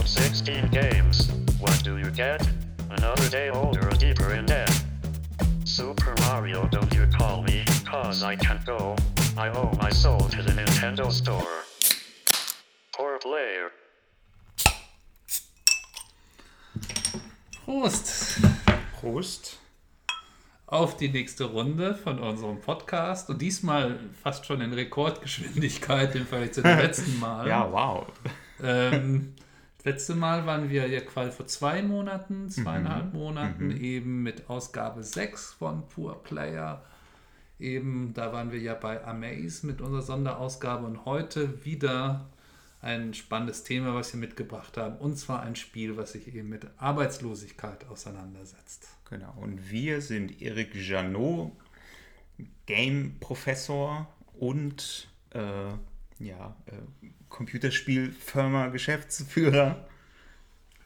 Download 16 games. What do you get? Another day older, deeper in debt. Super Mario, don't you call me, cause I can't go. I owe my soul to the Nintendo Store. Poor player. Prost Prost. auf die nächste Runde von unserem Podcast und diesmal fast schon in Rekordgeschwindigkeit im Vergleich zu dem letzten Mal. Ja, wow. Ähm, letzte Mal waren wir ja quasi vor zwei Monaten, Mhm. zweieinhalb Monaten eben mit Ausgabe 6 von Poor Player. Eben, da waren wir ja bei Amaze mit unserer Sonderausgabe und heute wieder ein spannendes Thema, was wir mitgebracht haben. Und zwar ein Spiel, was sich eben mit Arbeitslosigkeit auseinandersetzt. Genau. Und wir sind Eric Janot, Game-Professor und äh, ja, äh, Computerspielfirma-Geschäftsführer.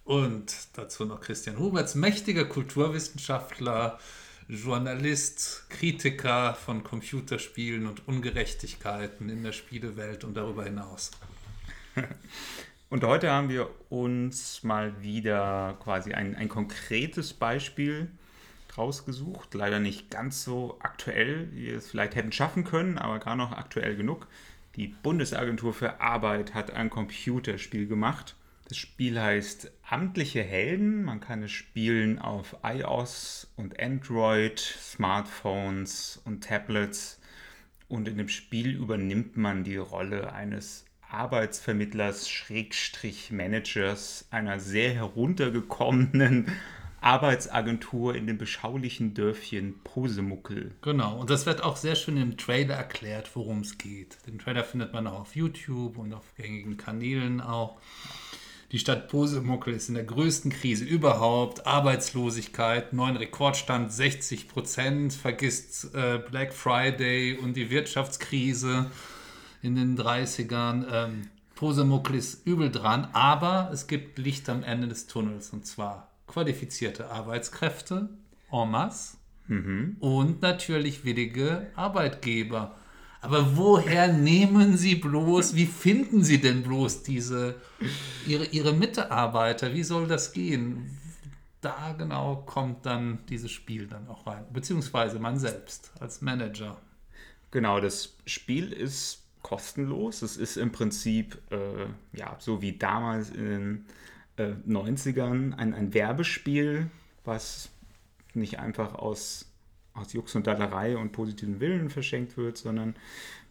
Und dazu noch Christian Huberts, mächtiger Kulturwissenschaftler, Journalist, Kritiker von Computerspielen und Ungerechtigkeiten in der Spielewelt und darüber hinaus. Und heute haben wir uns mal wieder quasi ein, ein konkretes Beispiel rausgesucht. Leider nicht ganz so aktuell, wie wir es vielleicht hätten schaffen können, aber gar noch aktuell genug. Die Bundesagentur für Arbeit hat ein Computerspiel gemacht. Das Spiel heißt Amtliche Helden. Man kann es spielen auf iOS und Android, Smartphones und Tablets. Und in dem Spiel übernimmt man die Rolle eines Arbeitsvermittlers, Schrägstrich Managers einer sehr heruntergekommenen Arbeitsagentur in dem beschaulichen Dörfchen Posemuckel. Genau, und das wird auch sehr schön im Trailer erklärt, worum es geht. Den Trailer findet man auch auf YouTube und auf gängigen Kanälen auch. Die Stadt Posemuckel ist in der größten Krise überhaupt. Arbeitslosigkeit, neuen Rekordstand 60 Prozent, vergisst äh, Black Friday und die Wirtschaftskrise in den 30ern. Ähm, Posemuckel ist übel dran, aber es gibt Licht am Ende des Tunnels und zwar qualifizierte Arbeitskräfte en masse und natürlich willige Arbeitgeber. Aber woher nehmen Sie bloß, wie finden Sie denn bloß diese, Ihre, Ihre Mitarbeiter? Wie soll das gehen? Da genau kommt dann dieses Spiel dann auch rein. Beziehungsweise man selbst als Manager. Genau, das Spiel ist kostenlos. Es ist im Prinzip, äh, ja, so wie damals in den äh, 90ern, ein, ein Werbespiel, was nicht einfach aus, aus Jux und Dallerei und positiven Willen verschenkt wird, sondern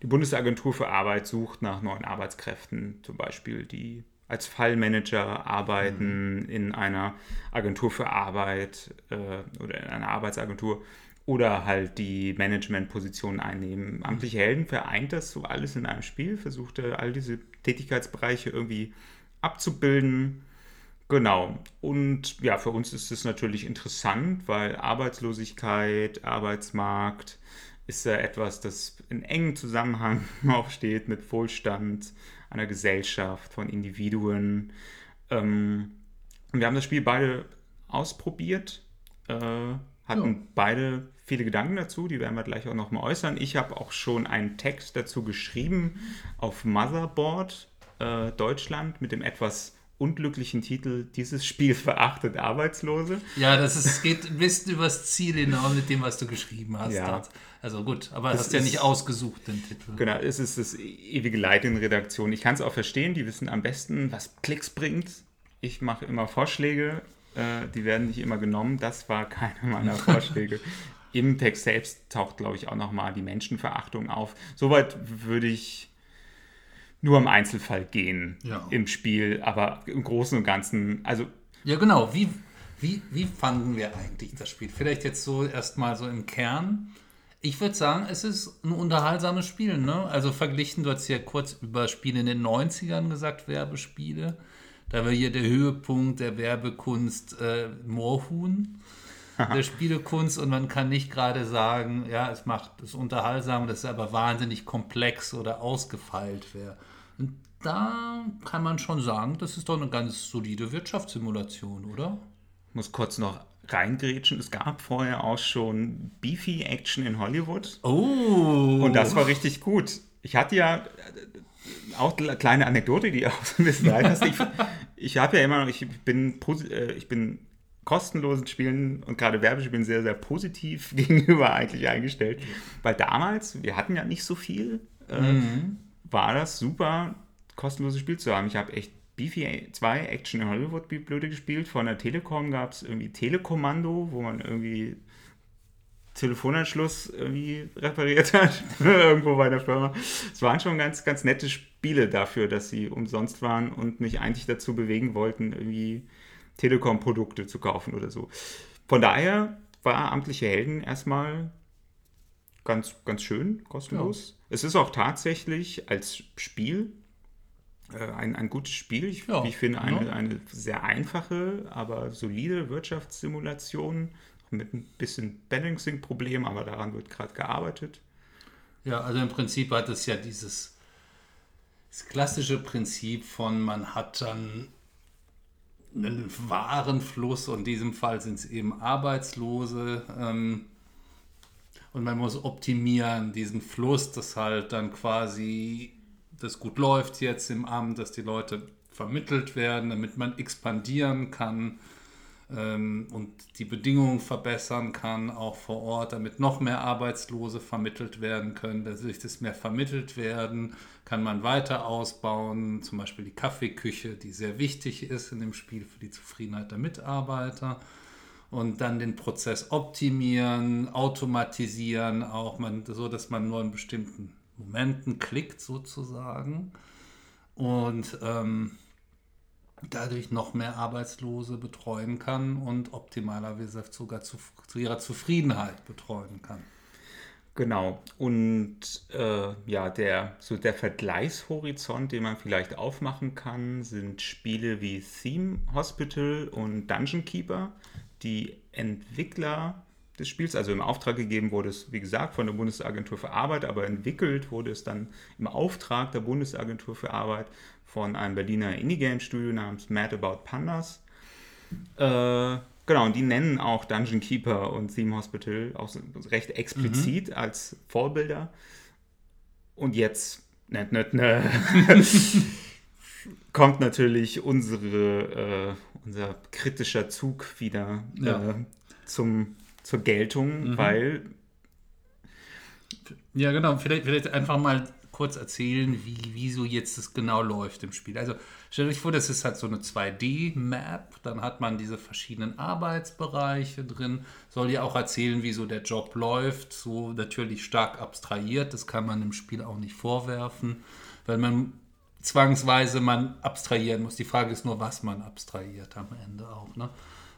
die Bundesagentur für Arbeit sucht nach neuen Arbeitskräften, zum Beispiel die als Fallmanager arbeiten in einer Agentur für Arbeit äh, oder in einer Arbeitsagentur oder halt die Managementposition einnehmen. Amtliche Helden vereint das so alles in einem Spiel, versucht er all diese Tätigkeitsbereiche irgendwie abzubilden. Genau. Und ja, für uns ist es natürlich interessant, weil Arbeitslosigkeit, Arbeitsmarkt ist ja etwas, das in engem Zusammenhang auch steht mit Wohlstand einer Gesellschaft, von Individuen. Ähm, und wir haben das Spiel beide ausprobiert, äh, hatten Ja. beide viele Gedanken dazu, die werden wir gleich auch nochmal äußern. Ich habe auch schon einen Text dazu geschrieben auf Motherboard äh, Deutschland mit dem etwas unglücklichen Titel Dieses Spiel verachtet Arbeitslose. Ja, das ist, geht ein bisschen übers Ziel hinaus mit dem, was du geschrieben hast. Ja. dort. Also gut, aber Das hast ja ist- nicht ausgesucht, den Titel. Genau, es ist das ewige Leid in Redaktion. Ich kann es auch verstehen, die wissen am besten, was Klicks bringt. Ich mache immer Vorschläge, äh, die werden nicht immer genommen. Das war keiner meiner Vorschläge. Im Text selbst taucht, glaube ich, auch nochmal die Menschenverachtung auf. Soweit würde ich nur im Einzelfall gehen Ja. im Spiel, aber im Großen und Ganzen, also Ja, genau. Wie, wie, wie fanden wir eigentlich das Spiel? Vielleicht jetzt so erstmal so im Kern. Ich würde sagen, es ist ein unterhaltsames Spiel. Ne? Also verglichen, du hast ja kurz über Spiele in den 90ern gesagt, Werbespiele. Da war hier der Höhepunkt der Werbekunst äh, Moorhuhn, der Spielekunst. Und man kann nicht gerade sagen, ja, es macht es unterhaltsam, das ist aber wahnsinnig komplex oder ausgefeilt wäre. Und da kann man schon sagen, das ist doch eine ganz solide Wirtschaftssimulation, oder? muss kurz noch reingrätschen. Es gab vorher auch schon Beefy Action in Hollywood. Oh. Und das war richtig gut. Ich hatte ja äh, auch eine kleine Anekdote, die auch so ein bisschen rein ist. Ich, ich habe ja immer noch, ich bin, äh, ich bin kostenlosen Spielen und gerade Werbespielen sehr, sehr positiv gegenüber eigentlich eingestellt. Weil damals, wir hatten ja nicht so viel, äh, war das super, kostenloses Spiel zu haben. Ich habe echt Beefy 2 Action in Hollywood blöde gespielt. Von der Telekom gab es irgendwie Telekommando, wo man irgendwie Telefonanschluss irgendwie repariert hat, irgendwo bei der Firma. Es waren schon ganz, ganz nette Spiele dafür, dass sie umsonst waren und mich eigentlich dazu bewegen wollten, irgendwie Telekom-Produkte zu kaufen oder so. Von daher war Amtliche Helden erstmal ganz, ganz schön, kostenlos. Es ist auch tatsächlich als Spiel äh, ein, ein gutes Spiel. Ich, Ja, ich finde, eine, ja. eine sehr einfache, aber solide Wirtschaftssimulation mit ein bisschen Balancing-Problem, aber daran wird gerade gearbeitet. Ja, also im Prinzip hat es ja dieses klassische Prinzip von, man hat dann einen Warenfluss und in diesem Fall sind es eben Arbeitslose. Ähm, und man muss optimieren diesen Fluss, dass halt dann quasi das gut läuft jetzt im Amt, dass die Leute vermittelt werden, damit man expandieren kann ähm, und die Bedingungen verbessern kann, auch vor Ort, damit noch mehr Arbeitslose vermittelt werden können. Dadurch, dass mehr vermittelt werden, kann man weiter ausbauen, zum Beispiel die Kaffeeküche, die sehr wichtig ist in dem Spiel für die Zufriedenheit der Mitarbeiter. Und dann den Prozess optimieren, automatisieren, auch man, so, dass man nur in bestimmten Momenten klickt sozusagen. Und ähm, dadurch noch mehr Arbeitslose betreuen kann und optimalerweise sogar zu, zu ihrer Zufriedenheit betreuen kann. Genau. Und äh, ja, der, so der Vergleichshorizont, den man vielleicht aufmachen kann, sind Spiele wie Theme Hospital und Dungeon Keeper. Die Entwickler des Spiels, also im Auftrag gegeben wurde es, wie gesagt, von der Bundesagentur für Arbeit, aber entwickelt wurde es dann im Auftrag der Bundesagentur für Arbeit von einem Berliner Indie-Game-Studio namens Mad About Pandas. Äh, genau, und die nennen auch Dungeon Keeper und Theme Hospital auch recht explizit als Vorbilder. Und jetzt ne, ne, ne, kommt natürlich unsere, äh, unser kritischer Zug wieder Ja. äh, zum, zur Geltung, weil Ja, genau. Vielleicht, vielleicht einfach mal kurz erzählen, wie, wie so jetzt das genau läuft im Spiel. Also stellt euch vor, das ist halt so eine 2D-Map. Dann hat man diese verschiedenen Arbeitsbereiche drin. Soll ja auch erzählen, wie so der Job läuft. So natürlich stark abstrahiert. Das kann man im Spiel auch nicht vorwerfen, weil man zwangsweise man abstrahieren muss. Die Frage ist nur, was man abstrahiert am Ende auch. Ne?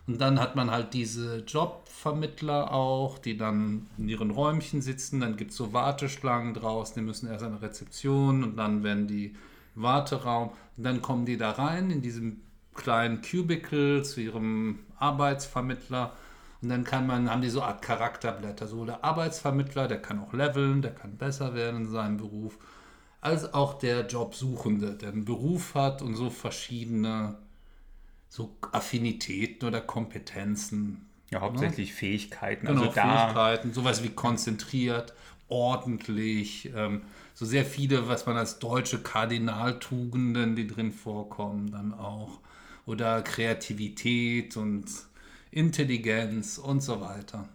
Und dann hat man halt diese Jobvermittler auch, die dann in ihren Räumchen sitzen. Dann gibt es so Warteschlangen draußen, die müssen erst an eine Rezeption und dann werden die Warteraum. Und dann kommen die da rein in diesem kleinen Cubicle zu ihrem Arbeitsvermittler. Und dann kann man, haben die so eine Art Charakterblätter. So der Arbeitsvermittler, der kann auch leveln, der kann besser werden in seinem Beruf. Als auch der Jobsuchende, der einen Beruf hat und so verschiedene so Affinitäten oder Kompetenzen. ja, hauptsächlich Fähigkeiten. Genau, also da Fähigkeiten, sowas wie konzentriert, ordentlich, ähm, so sehr viele, was man als deutsche Kardinaltugenden, die drin vorkommen, dann auch. Oder Kreativität und Intelligenz und so weiter.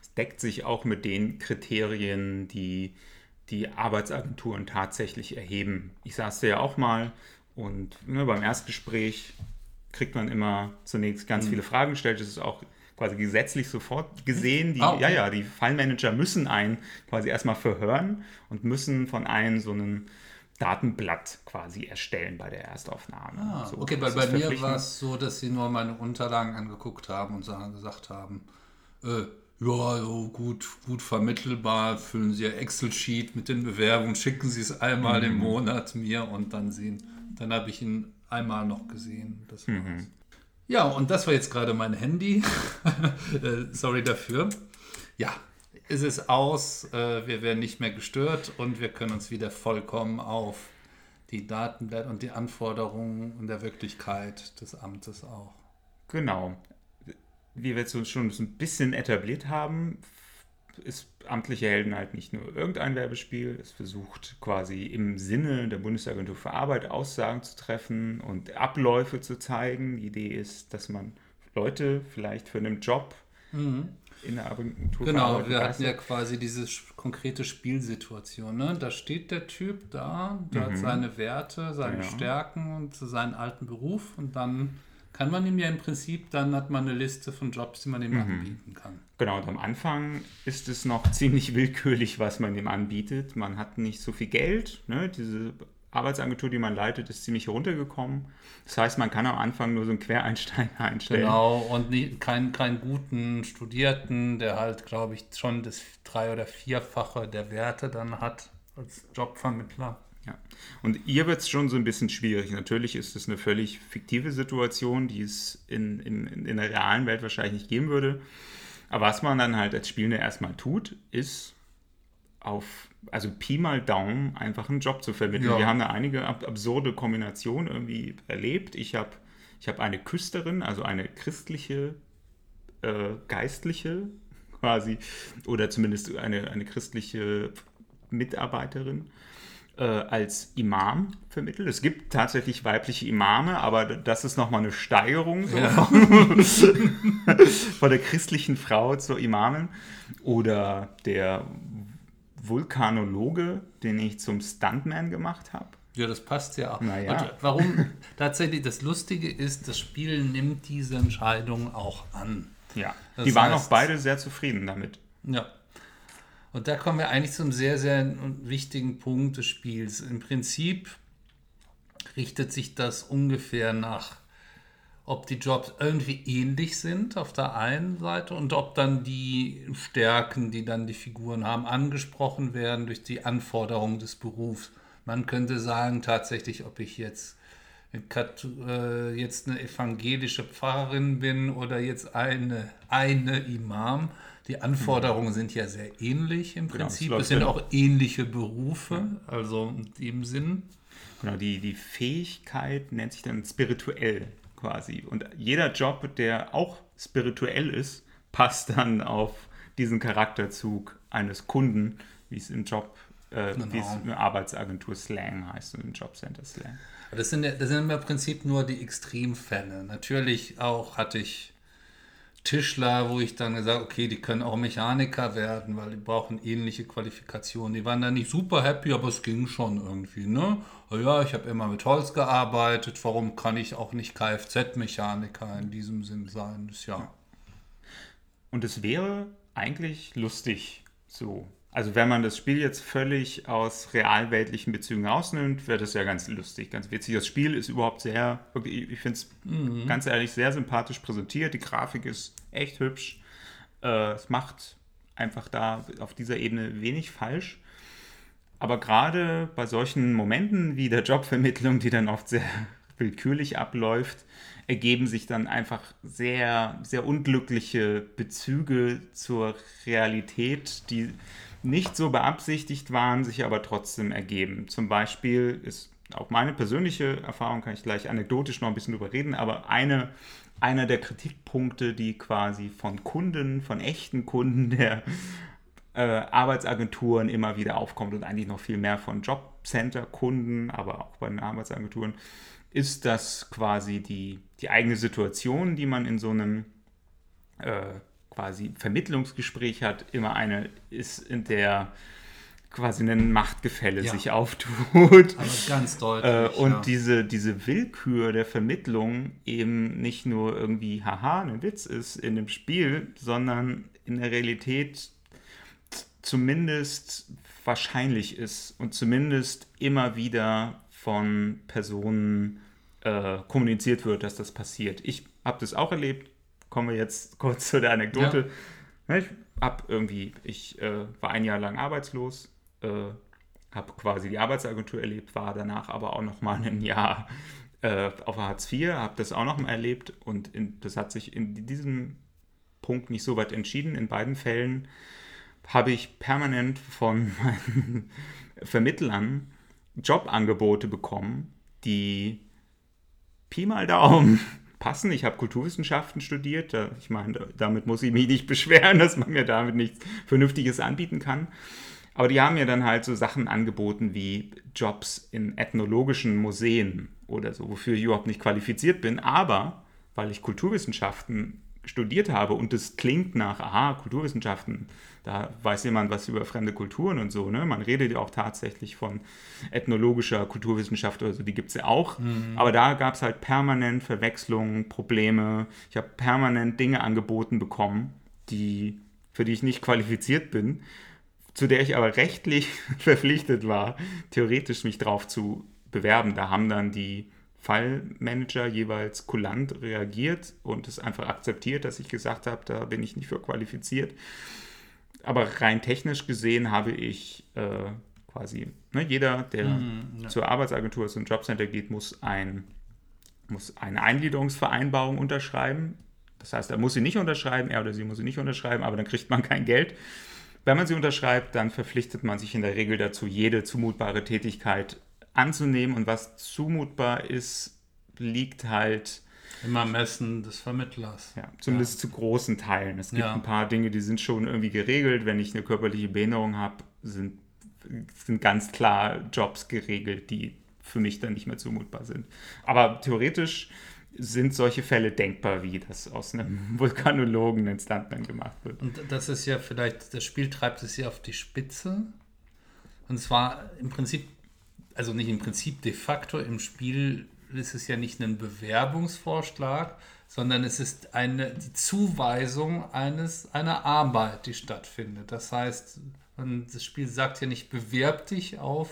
es deckt sich auch mit den Kriterien, die die Arbeitsagenturen tatsächlich erheben. Ich saß da ja auch mal und ne, beim Erstgespräch kriegt man immer zunächst ganz Mhm. viele Fragen gestellt. Das ist auch quasi gesetzlich sofort gesehen. Die, Ah, okay. Ja, ja, die Fallmanager müssen einen quasi erstmal verhören und müssen von einem so ein Datenblatt quasi erstellen bei der Erstaufnahme. Ah, So, okay, weil bei mir war es so, dass sie nur meine Unterlagen angeguckt haben und gesagt haben, äh, ja, so gut, gut vermittelbar, füllen Sie Ihr Excel-Sheet mit den Bewerbungen, schicken Sie es einmal im Monat mir und dann sehen. Dann habe ich ihn einmal noch gesehen. Das war's. Ja, und das war jetzt gerade mein Handy. Äh, Sorry dafür. Ja, es ist aus, äh, wir werden nicht mehr gestört und wir können uns wieder vollkommen auf die Datenblätter und die Anforderungen und der Wirklichkeit des Amtes auch. Genau. Wie wir jetzt so schon so ein bisschen etabliert haben, ist amtliche Helden halt nicht nur irgendein Werbespiel, es versucht quasi im Sinne der Bundesagentur für Arbeit Aussagen zu treffen und Abläufe zu zeigen. Die Idee ist, dass man Leute vielleicht für einen Job Mhm. in der Agentur für Genau, Arbeit wir hatten ja quasi diese konkrete Spielsituation. Ne? Da steht der Typ da, der Mhm. hat seine Werte, seine Ja. Stärken und seinen alten Beruf und dann kann man ihm ja im Prinzip, dann hat man eine Liste von Jobs, die man ihm Mhm. anbieten kann. Genau, und am Anfang ist es noch ziemlich willkürlich, was man ihm anbietet. Man hat nicht so viel Geld. Ne? Diese Arbeitsagentur, die man leitet, ist ziemlich heruntergekommen. Das heißt, man kann am Anfang nur so einen Quereinsteiger einstellen. Genau, und keinen keinen guten Studierten, der halt, glaube ich, schon das drei- oder vierfache der Werte dann hat als Jobvermittler. Ja. Und ihr wird es schon so ein bisschen schwierig. Natürlich ist es eine völlig fiktive Situation, die es in, in, in der realen Welt wahrscheinlich nicht geben würde. Aber was man dann halt als Spielender erstmal tut, ist auf, also Pi mal Daumen, einfach einen Job zu vermitteln. Ja. Wir haben da einige ab absurde Kombinationen irgendwie erlebt. Ich habe ich hab eine Küsterin, also eine christliche, äh, geistliche quasi, oder zumindest eine, eine christliche Mitarbeiterin äh, als Imam vermittelt. Es gibt tatsächlich weibliche Imame, aber das ist nochmal eine Steigerung so Ja. von, von der christlichen Frau zur Imamin. Oder der Vulkanologe, den ich zum Stuntman gemacht habe. Ja, das passt ja auch. Na ja. Und warum tatsächlich das Lustige ist, das Spiel nimmt diese Entscheidung auch an. Ja, Das die waren heißt- auch beide sehr zufrieden damit. Ja. Und da kommen wir eigentlich zum sehr, sehr wichtigen Punkt des Spiels. Im Prinzip richtet sich das ungefähr nach, ob die Jobs irgendwie ähnlich sind auf der einen Seite und ob dann die Stärken, die dann die Figuren haben, angesprochen werden durch die Anforderungen des Berufs. Man könnte sagen, tatsächlich, ob ich jetzt äh, jetzt eine evangelische Pfarrerin bin oder jetzt eine, eine Imam. Die Anforderungen sind ja sehr ähnlich im Genau, Prinzip. läuft es sind auch ähnliche Berufe, also in dem Sinn. Genau, die, die Fähigkeit nennt sich dann spirituell quasi. Und jeder Job, der auch spirituell ist, passt dann auf diesen Charakterzug eines Kunden, wie es im Job, äh, Genau. wie es im Arbeitsagentur-Slang heißt und im Jobcenter-Slang. Das sind, ja- das sind im Prinzip nur die Extremfälle. Natürlich auch hatte ich Tischler, wo ich dann gesagt okay, die können auch Mechaniker werden, weil die brauchen ähnliche Qualifikationen. Die waren dann nicht super happy, aber es ging schon irgendwie. Ne? Oh ja, ich habe immer mit Holz gearbeitet, warum kann ich auch nicht Kfz-Mechaniker in diesem Sinn sein? Das, ja. Und es wäre eigentlich lustig so. Also wenn man das Spiel jetzt völlig aus realweltlichen Bezügen rausnimmt, wäre das ja ganz lustig, ganz witzig. Das Spiel ist überhaupt sehr, ich finde es ganz ehrlich sehr sympathisch präsentiert. Die Grafik ist echt hübsch. Äh, es macht einfach da auf dieser Ebene wenig falsch. Aber gerade bei solchen Momenten wie der Jobvermittlung, die dann oft sehr willkürlich abläuft, ergeben sich dann einfach sehr, sehr unglückliche Bezüge zur Realität, die nicht so beabsichtigt waren, sich aber trotzdem ergeben. Zum Beispiel ist auch meine persönliche Erfahrung, kann ich gleich anekdotisch noch ein bisschen drüber reden, aber eine, einer der Kritikpunkte, die quasi von Kunden, von echten Kunden der äh, Arbeitsagenturen immer wieder aufkommt und eigentlich noch viel mehr von Jobcenter-Kunden, aber auch bei den Arbeitsagenturen, ist, dass quasi die, die eigene Situation, die man in so einem äh, quasi Vermittlungsgespräch hat, immer eine ist, in der quasi ein Machtgefälle Ja. sich auftut. Aber ganz deutlich. Äh, und ja. diese, diese Willkür der Vermittlung eben nicht nur irgendwie, haha, ein Witz ist in dem Spiel, sondern in der Realität zumindest wahrscheinlich ist und zumindest immer wieder von Personen äh, kommuniziert wird, dass das passiert. Ich habe das auch erlebt. Kommen wir jetzt kurz zu der Anekdote. Ne, Ich hab irgendwie, ich äh, war ein Jahr lang arbeitslos, äh, habe quasi die Arbeitsagentur erlebt, war danach aber auch noch mal ein Jahr äh, auf Hartz IV, habe das auch noch mal erlebt und in, das hat sich in diesem Punkt nicht so weit entschieden. In beiden Fällen habe ich permanent von meinen Vermittlern Jobangebote bekommen, die Pi mal Daumen passen. Ich habe Kulturwissenschaften studiert. Da, ich meine, damit muss ich mich nicht beschweren, dass man mir damit nichts Vernünftiges anbieten kann. Aber die haben mir dann halt so Sachen angeboten wie Jobs in ethnologischen Museen oder so, wofür ich überhaupt nicht qualifiziert bin. Aber weil ich Kulturwissenschaften studiert habe und es klingt nach, aha, Kulturwissenschaften, da weiß jemand was über fremde Kulturen und so, ne? Man redet ja auch tatsächlich von ethnologischer Kulturwissenschaft oder so, die gibt es ja auch. Mhm. Aber da gab es halt permanent Verwechslungen, Probleme. Ich habe permanent Dinge angeboten bekommen, die, für die ich nicht qualifiziert bin, zu der ich aber rechtlich verpflichtet war, theoretisch mich drauf zu bewerben. Da haben dann die Fallmanager jeweils kulant reagiert und es einfach akzeptiert, dass ich gesagt habe, da bin ich nicht für qualifiziert. Aber rein technisch gesehen habe ich äh, quasi, ne, jeder, der mhm, ja. zur Arbeitsagentur, zum Jobcenter geht, muss, ein, muss eine Eingliederungsvereinbarung unterschreiben. Das heißt, er muss sie nicht unterschreiben, er oder sie muss sie nicht unterschreiben, aber dann kriegt man kein Geld. Wenn man sie unterschreibt, dann verpflichtet man sich in der Regel dazu, jede zumutbare Tätigkeit anzunehmen und was zumutbar ist, liegt halt im Ermessen des Vermittlers. Ja, zumindest ja. zu großen Teilen. Es gibt ja. ein paar Dinge, die sind schon irgendwie geregelt. Wenn ich eine körperliche Behinderung habe, sind, sind ganz klar Jobs geregelt, die für mich dann nicht mehr zumutbar sind. Aber theoretisch sind solche Fälle denkbar, wie das aus einem Vulkanologen ein Stuntman gemacht wird. Und das ist ja vielleicht, das Spiel treibt es ja auf die Spitze. Und zwar im Prinzip also nicht im Prinzip de facto im Spiel ist es ja nicht ein Bewerbungsvorschlag, sondern es ist eine, die Zuweisung eines, einer Arbeit, die stattfindet. Das heißt, das Spiel sagt ja nicht, bewerb dich auf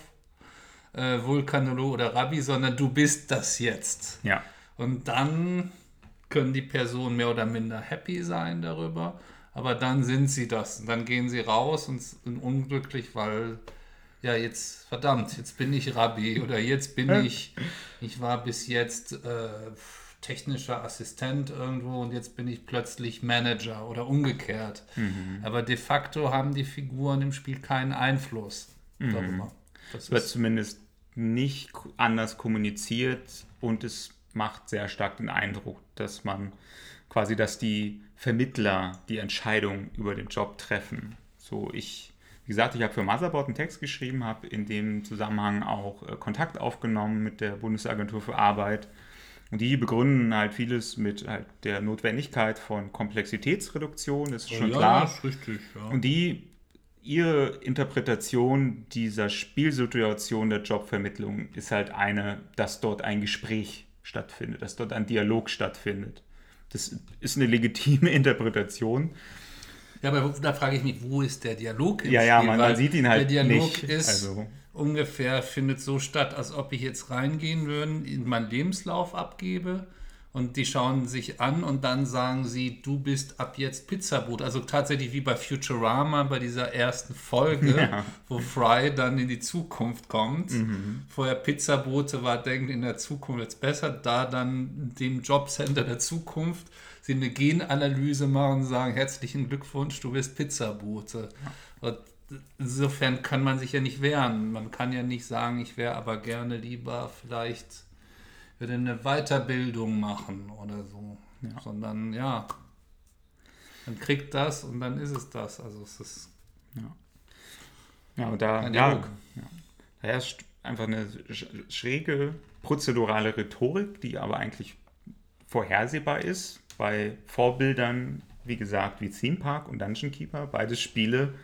äh, Vulkanolo oder Rabbi, sondern du bist das jetzt. Ja. Und dann können die Personen mehr oder minder happy sein darüber, aber dann sind sie das. Und dann gehen sie raus und sind unglücklich, weil ja, jetzt, verdammt, jetzt bin ich Rabbi oder jetzt bin ich, ich war bis jetzt äh, technischer Assistent irgendwo und jetzt bin ich plötzlich Manager oder umgekehrt. Mhm. Aber de facto haben die Figuren im Spiel keinen Einfluss mhm. darüber. Das wird zumindest nicht anders kommuniziert und es macht sehr stark den Eindruck, dass man quasi, dass die Vermittler die Entscheidung über den Job treffen. So, ich wie gesagt, ich habe für Motherboard einen Text geschrieben, habe in dem Zusammenhang auch äh, Kontakt aufgenommen mit der Bundesagentur für Arbeit. Und die begründen halt vieles mit halt der Notwendigkeit von Komplexitätsreduktion, das ist schon ja, klar. ist richtig, ja. Und die ihre Interpretation dieser Spielsituation der Jobvermittlung ist halt eine, dass dort ein Gespräch stattfindet, dass dort ein Dialog stattfindet. Das ist eine legitime Interpretation. Ja, aber da frage ich mich, wo ist der Dialog Ja, ja, man, man, sieht ihn halt Der Dialog nicht. ist also. ungefähr, findet so statt, als ob ich jetzt reingehen würde, in meinen Lebenslauf abgebe und die schauen sich an und dann sagen sie, du bist ab jetzt Pizzaboot. Also tatsächlich wie bei Futurama, bei dieser ersten Folge, ja. wo Fry dann in die Zukunft kommt. Mhm. Vorher Pizzabote war, denkt, in der Zukunft wird es besser. Da dann dem Jobcenter der Zukunft sie eine Genanalyse machen und sagen, herzlichen Glückwunsch, du bist Pizzabote. Ja. insofern kann man sich ja nicht wehren. Man kann ja nicht sagen, ich wäre aber gerne lieber vielleicht würde eine Weiterbildung machen oder so. Ja. Sondern ja, man kriegt das und dann ist es das. Also es ist ja. Ja, und da, ja, ja, da herrscht einfach eine schräge prozedurale Rhetorik, die aber eigentlich vorhersehbar ist bei Vorbildern, wie gesagt, wie Theme Park und Dungeon Keeper, beides Spiele,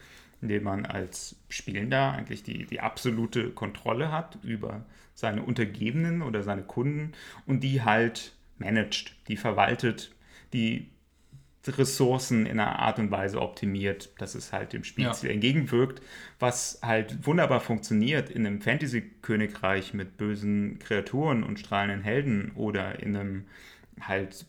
in denen man als Spielender eigentlich die, die absolute Kontrolle hat über seine Untergebenen oder seine Kunden und die halt managt, die verwaltet, die Ressourcen in einer Art und Weise optimiert, dass es halt dem Spielziel ja. entgegenwirkt, was halt wunderbar funktioniert in einem Fantasy-Königreich mit bösen Kreaturen und strahlenden Helden oder in einem halt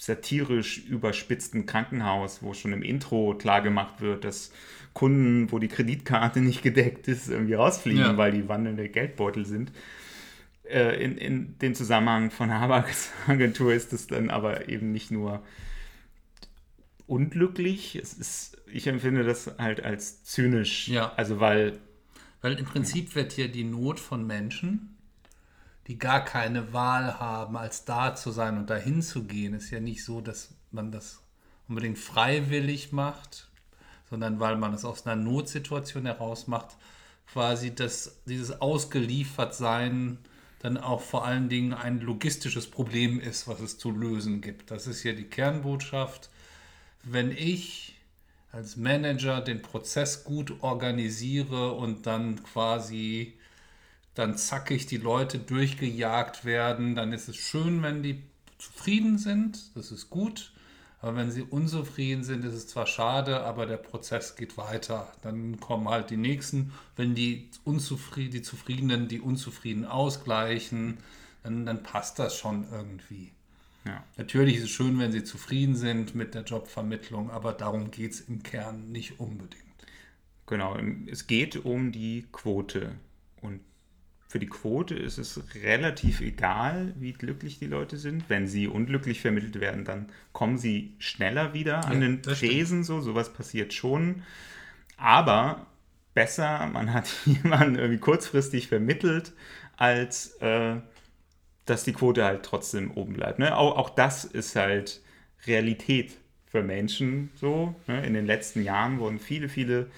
satirisch überspitzten Krankenhaus, wo schon im Intro klar gemacht wird, dass Kunden, wo die Kreditkarte nicht gedeckt ist, irgendwie rausfliegen, ja. weil die wandelnde Geldbeutel sind. Äh, in, in dem Zusammenhang von Habaks Agentur ist es dann aber eben nicht nur unglücklich, es ist, ich empfinde das halt als zynisch. Ja. Also weil. Weil im Prinzip wird hier die Not von Menschen die gar keine Wahl haben, als da zu sein und dahin zu gehen. Ist ja nicht so, dass man das unbedingt freiwillig macht, sondern weil man es aus einer Notsituation heraus macht, quasi dass dieses Ausgeliefertsein dann auch vor allen Dingen ein logistisches Problem ist, was es zu lösen gibt. Das ist ja die Kernbotschaft. Wenn ich als Manager den Prozess gut organisiere und dann quasi dann zackig die Leute durchgejagt werden, dann ist es schön, wenn die zufrieden sind, das ist gut. Aber wenn sie unzufrieden sind, ist es zwar schade, aber der Prozess geht weiter. Dann kommen halt die nächsten. Wenn die, Unzufrieden, die Zufriedenen die Unzufriedenen ausgleichen, dann, dann passt das schon irgendwie. Ja. Natürlich ist es schön, wenn sie zufrieden sind mit der Jobvermittlung, aber darum geht es im Kern nicht unbedingt. Genau, es geht um die Quote. Und für die Quote ist es relativ egal, wie glücklich die Leute sind. Wenn sie unglücklich vermittelt werden, dann kommen sie schneller wieder an ja, den Tresen. So, sowas passiert schon. Aber besser, man hat jemanden irgendwie kurzfristig vermittelt, als äh, dass die Quote halt trotzdem oben bleibt. Ne? Auch, auch das ist halt Realität für Menschen so. Ne? In den letzten Jahren wurden viele, viele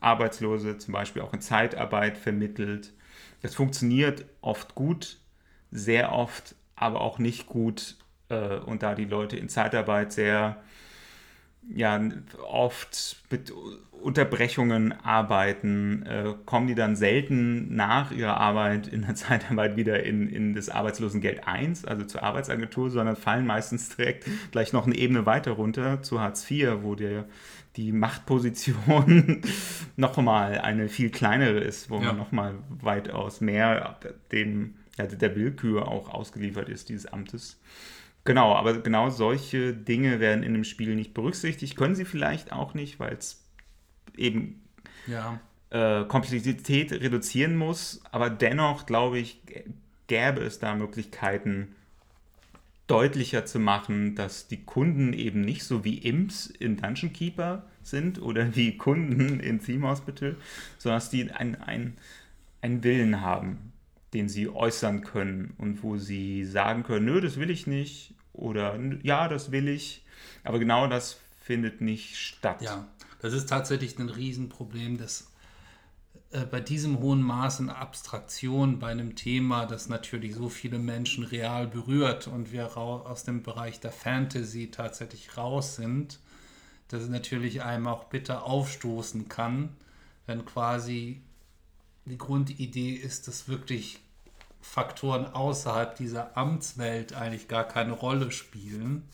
Arbeitslose zum Beispiel auch in Zeitarbeit vermittelt das funktioniert oft gut, sehr oft aber auch nicht gut. Äh, und da die Leute in Zeitarbeit sehr ja, oft mit Unterbrechungen arbeiten, äh, kommen die dann selten nach ihrer Arbeit in der Zeitarbeit wieder in, in das Arbeitslosengeld 1, also zur Arbeitsagentur, sondern fallen meistens direkt gleich noch eine Ebene weiter runter zu Hartz IV, wo der die Machtposition nochmal eine viel kleinere ist, wo ja. man nochmal weitaus mehr dem, ja, der Willkür auch ausgeliefert ist, dieses Amtes. Genau, aber genau solche Dinge werden in dem Spiel nicht berücksichtigt. Können sie vielleicht auch nicht, weil es eben ja. äh, Komplexität reduzieren muss. Aber dennoch, glaube ich, gäbe es da Möglichkeiten, deutlicher zu machen, dass die Kunden eben nicht so wie Imps in Dungeon Keeper sind oder wie Kunden in Theme Hospital, sondern dass die einen ein Willen haben, den sie äußern können und wo sie sagen können, nö, das will ich nicht oder ja, das will ich. Aber genau das findet nicht statt. Ja, das ist tatsächlich ein Riesenproblem, dass äh, bei diesem hohen Maß an Abstraktion bei einem Thema, das natürlich so viele Menschen real berührt und wir aus dem Bereich der Fantasy tatsächlich raus sind, dass es natürlich einem auch bitter aufstoßen kann, wenn quasi die Grundidee ist, dass wirklich Faktoren außerhalb dieser Amtswelt eigentlich gar keine Rolle spielen.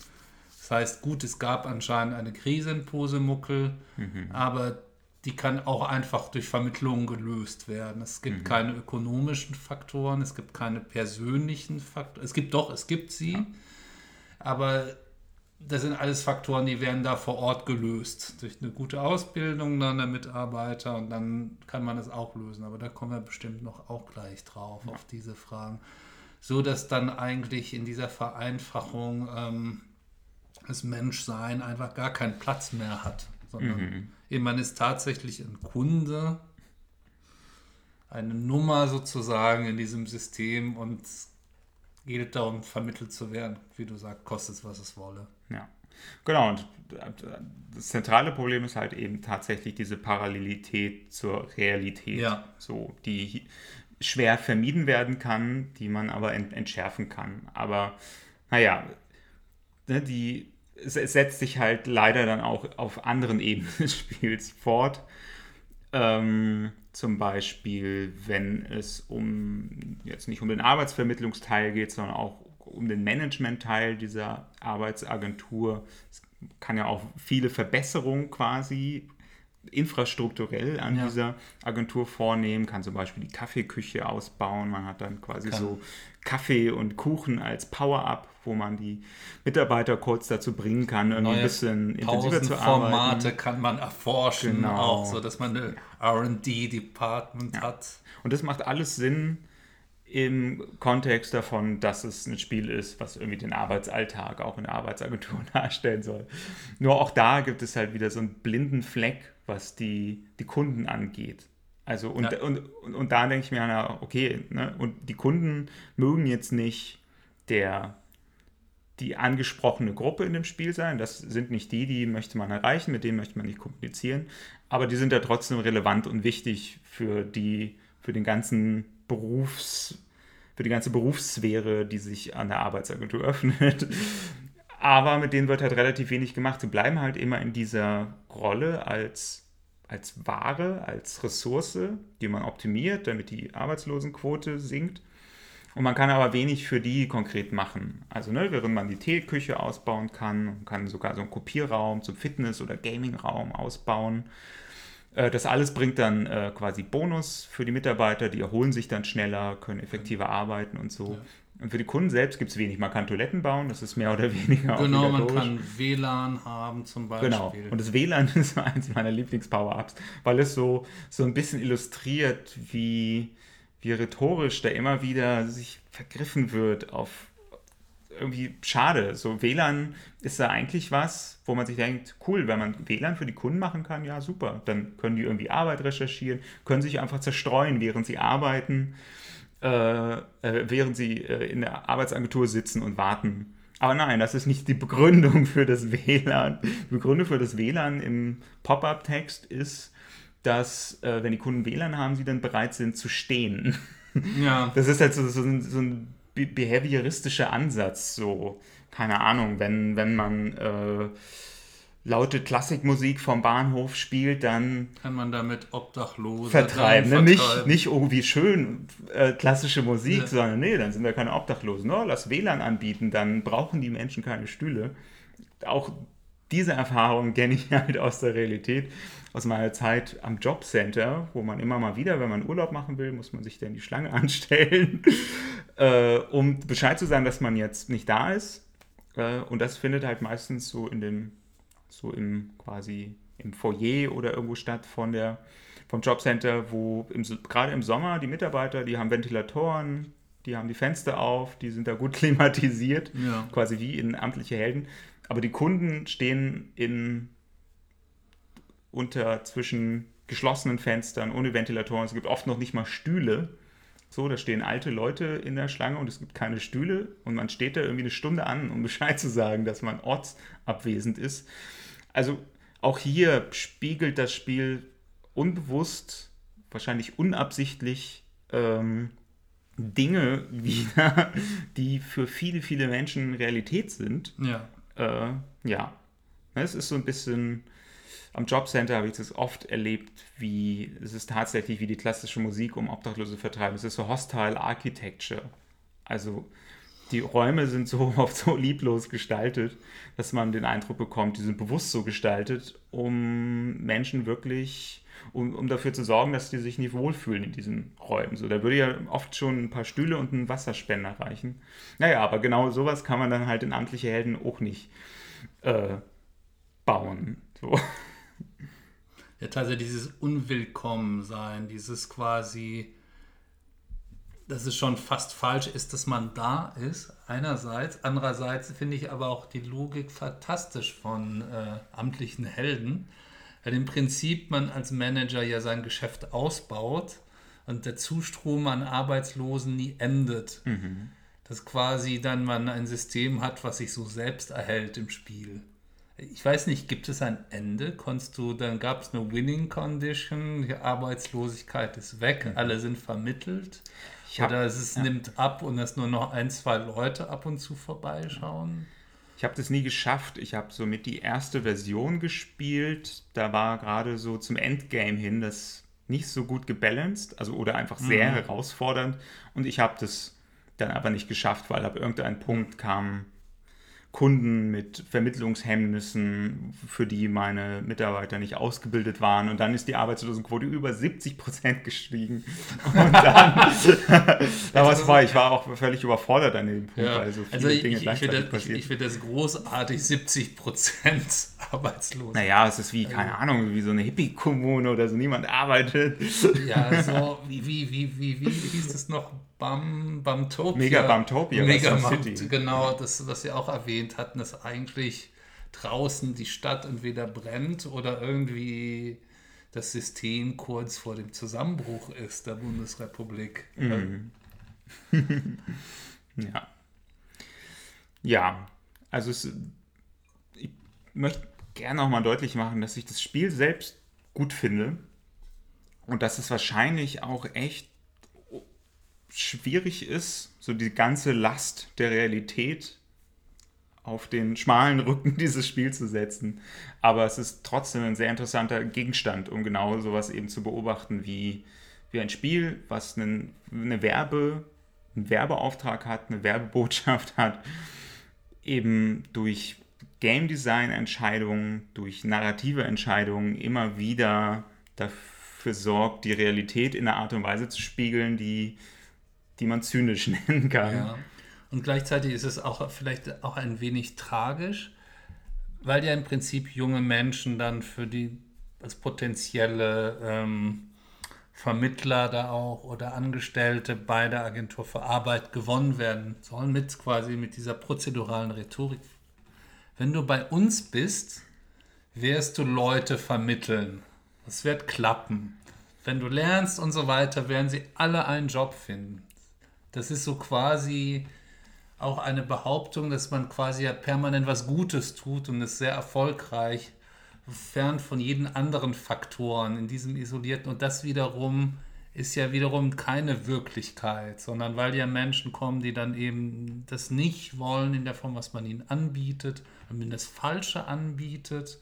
Das heißt, gut, es gab anscheinend eine Krise in Posemuckel, mhm. aber die kann auch einfach durch Vermittlung gelöst werden. Es gibt mhm. keine ökonomischen Faktoren, es gibt keine persönlichen Faktoren. Es gibt doch, es gibt sie, ja. aber das sind alles Faktoren, die werden da vor Ort gelöst. Durch eine gute Ausbildung dann der Mitarbeiter und dann kann man es auch lösen. Aber da kommen wir bestimmt noch auch gleich drauf, ja. auf diese Fragen. So dass dann eigentlich in dieser Vereinfachung ähm, das Menschsein einfach gar keinen Platz mehr hat, sondern mhm man ist tatsächlich ein Kunde, eine Nummer sozusagen in diesem System und geht darum, vermittelt zu werden. Wie du sagst, kostet es, was es wolle. Ja, genau. Und das zentrale Problem ist halt eben tatsächlich diese Parallelität zur Realität, ja. so, die schwer vermieden werden kann, die man aber entschärfen kann. Aber naja, ne, die setzt sich halt leider dann auch auf anderen Ebenen des Spiels fort. Ähm, zum Beispiel, wenn es um jetzt nicht um den Arbeitsvermittlungsteil geht, sondern auch um den Managementteil dieser Arbeitsagentur. Es kann ja auch viele Verbesserungen quasi infrastrukturell an ja. dieser Agentur vornehmen, kann zum Beispiel die Kaffeeküche ausbauen. Man hat dann quasi kann. so Kaffee und Kuchen als Power-Up, wo man die Mitarbeiter kurz dazu bringen kann, irgendwie ein bisschen intensiver zu arbeiten. Formate kann man erforschen, genau. auch so, dass man eine R&D-Department ja. hat. Und das macht alles Sinn im Kontext davon, dass es ein Spiel ist, was irgendwie den Arbeitsalltag auch in der Arbeitsagentur darstellen soll. Nur auch da gibt es halt wieder so einen blinden Fleck, was die, die Kunden angeht. Also und, Ja. und, und, und da denke ich mir, na, okay, ne? und die Kunden mögen jetzt nicht der die angesprochene Gruppe in dem Spiel sein. Das sind nicht die, die möchte man erreichen, mit denen möchte man nicht kommunizieren, aber die sind ja trotzdem relevant und wichtig für die, für den ganzen Berufs, für die ganze Berufssphäre, die sich an der Arbeitsagentur öffnet. Aber mit denen wird halt relativ wenig gemacht. Sie bleiben halt immer in dieser Rolle als, als Ware, als Ressource, die man optimiert, damit die Arbeitslosenquote sinkt. Und man kann aber wenig für die konkret machen. Also, ne, während man die Teeküche ausbauen kann, kann sogar so einen Kopierraum zum Fitness- oder Gamingraum ausbauen. Äh, Das alles bringt dann äh, quasi Bonus für die Mitarbeiter, die erholen sich dann schneller, können effektiver arbeiten und so. Und für die Kunden selbst gibt es wenig. Man kann Toiletten bauen, das ist mehr oder weniger Genau, man kann WLAN haben zum Beispiel. Genau. Und das WLAN ist eins meiner Lieblings-Power-Ups, weil es so, so ein bisschen illustriert, wie, wie rhetorisch da immer wieder sich vergriffen wird auf irgendwie schade. So WLAN ist da eigentlich was, wo man sich denkt, cool, wenn man WLAN für die Kunden machen kann, ja super. Dann können die irgendwie Arbeit recherchieren, können sich einfach zerstreuen, während sie arbeiten, äh, äh, während sie äh, in der Arbeitsagentur sitzen und warten. Aber nein, das ist nicht die Begründung für das WLAN. Die Begründung für das WLAN im Pop-up-Text ist, dass, äh, wenn die Kunden WLAN haben, sie dann bereit sind zu stehen. Ja, Das ist halt so, so, ein, so ein be- behavioristischer Ansatz. So, keine Ahnung, wenn, wenn man äh, laute Klassikmusik vom Bahnhof spielt, dann kann man damit Obdachlose vertreiben. Ne? dann Nicht, vertreiben. nicht irgendwie schön äh, klassische Musik, Ja. sondern nee, dann sind da keine Obdachlosen. No, lass WLAN anbieten, dann brauchen die Menschen keine Stühle. Auch diese Erfahrung kenne ich halt aus der Realität, aus meiner Zeit am Jobcenter, wo man immer mal wieder, wenn man Urlaub machen will, muss man sich dann die Schlange anstellen, äh, um Bescheid zu sagen, dass man jetzt nicht da ist. Äh, und das findet halt meistens so in dem, so im quasi im Foyer oder irgendwo statt von der, vom Jobcenter, wo im, gerade im Sommer die Mitarbeiter, die haben Ventilatoren, die haben die Fenster auf, die sind da gut klimatisiert, Ja. quasi wie in amtliche Helden. Aber die Kunden stehen in unter zwischen geschlossenen Fenstern, ohne Ventilatoren. Es gibt oft noch nicht mal Stühle. So, da stehen alte Leute in der Schlange und es gibt keine Stühle und man steht da irgendwie eine Stunde an, um Bescheid zu sagen, dass man ortsabwesend ist. Also auch hier spiegelt das Spiel unbewusst, wahrscheinlich unabsichtlich ähm, Dinge wider, die für viele, viele Menschen Realität sind. Ja. Äh, ja, es ist so ein bisschen, am Jobcenter habe ich das oft erlebt, wie, es ist tatsächlich wie die klassische Musik um Obdachlose vertreiben. Es ist so Hostile Architecture. Also die Räume sind so oft so lieblos gestaltet, dass man den Eindruck bekommt, die sind bewusst so gestaltet, um Menschen wirklich, um, um dafür zu sorgen, dass die sich nicht wohlfühlen in diesen Räumen. So, da würde ja oft schon ein paar Stühle und ein Wasserspender reichen. Naja, aber genau sowas kann man dann halt in amtliche Helden auch nicht äh, bauen. So. Ja, tatsächlich dieses Unwillkommensein, dieses quasi, dass es schon fast falsch ist, dass man da ist, einerseits. Andererseits finde ich aber auch die Logik fantastisch von äh, amtlichen Helden, weil im Prinzip man als Manager ja sein Geschäft ausbaut und der Zustrom an Arbeitslosen nie endet. Dass quasi dann man ein System hat, was sich so selbst erhält im Spiel. Ich weiß nicht, gibt es ein Ende? Konntest du, dann gab es eine Winning Condition, die Arbeitslosigkeit ist weg, alle sind vermittelt. Ich hab- Oder es ist, nimmt ab und es nur noch ein, zwei Leute ab und zu vorbeischauen. Ich habe das nie geschafft. Ich habe somit die erste Version gespielt. Da war gerade so zum Endgame hin das nicht so gut gebalanced, also oder einfach sehr Mhm. herausfordernd. Und ich habe das dann aber nicht geschafft, weil ab irgendeinem Punkt kamen Kunden mit Vermittlungshemmnissen, für die meine Mitarbeiter nicht ausgebildet waren. Und dann ist die Arbeitslosenquote über 70 Prozent gestiegen. Und dann, da war es vorbei. Ich war auch völlig überfordert an dem Punkt, Ja, weil so viele also ich, Dinge ich, ich finde gleichzeitig das, ich, ich find das großartig, 70 Prozent arbeitslos. Naja, es ist wie, keine Ahnung, wie so eine Hippie-Kommune oder so, niemand arbeitet. Ja, so, wie, wie, wie, wie, wie hieß das noch? Bam, Bamtopia. Mega Bamtopia, Mega Bam- City. Genau, das, was wir auch erwähnt hatten, dass eigentlich draußen die Stadt entweder brennt oder irgendwie das System kurz vor dem Zusammenbruch ist, der Bundesrepublik. Ja. Ja, also es, ich möchte gerne auch mal deutlich machen, dass ich das Spiel selbst gut finde und dass es wahrscheinlich auch echt schwierig ist, so die ganze Last der Realität auf den schmalen Rücken dieses Spiels zu setzen. Aber es ist trotzdem ein sehr interessanter Gegenstand, um genau sowas eben zu beobachten, wie, wie ein Spiel, was einen, eine Werbe, einen Werbeauftrag hat, eine Werbebotschaft hat, eben durch Game Design Entscheidungen, durch narrative Entscheidungen immer wieder dafür sorgt, die Realität in einer Art und Weise zu spiegeln, die, die man zynisch nennen kann. Ja. Und gleichzeitig ist es auch vielleicht auch ein wenig tragisch, weil ja im Prinzip junge Menschen dann für die als potenzielle ähm, Vermittler da auch oder Angestellte bei der Agentur für Arbeit gewonnen werden sollen mit quasi mit dieser prozeduralen Rhetorik. Wenn du bei uns bist, wirst du Leute vermitteln. Das wird klappen. Wenn du lernst und so weiter, werden sie alle einen Job finden. Das ist so quasi auch eine Behauptung, dass man quasi ja permanent was Gutes tut und ist sehr erfolgreich, fern von jeden anderen Faktoren in diesem isolierten. Und das wiederum ist ja wiederum keine Wirklichkeit, sondern weil ja Menschen kommen, die dann eben das nicht wollen in der Form, was man ihnen anbietet, wenn man das Falsche anbietet,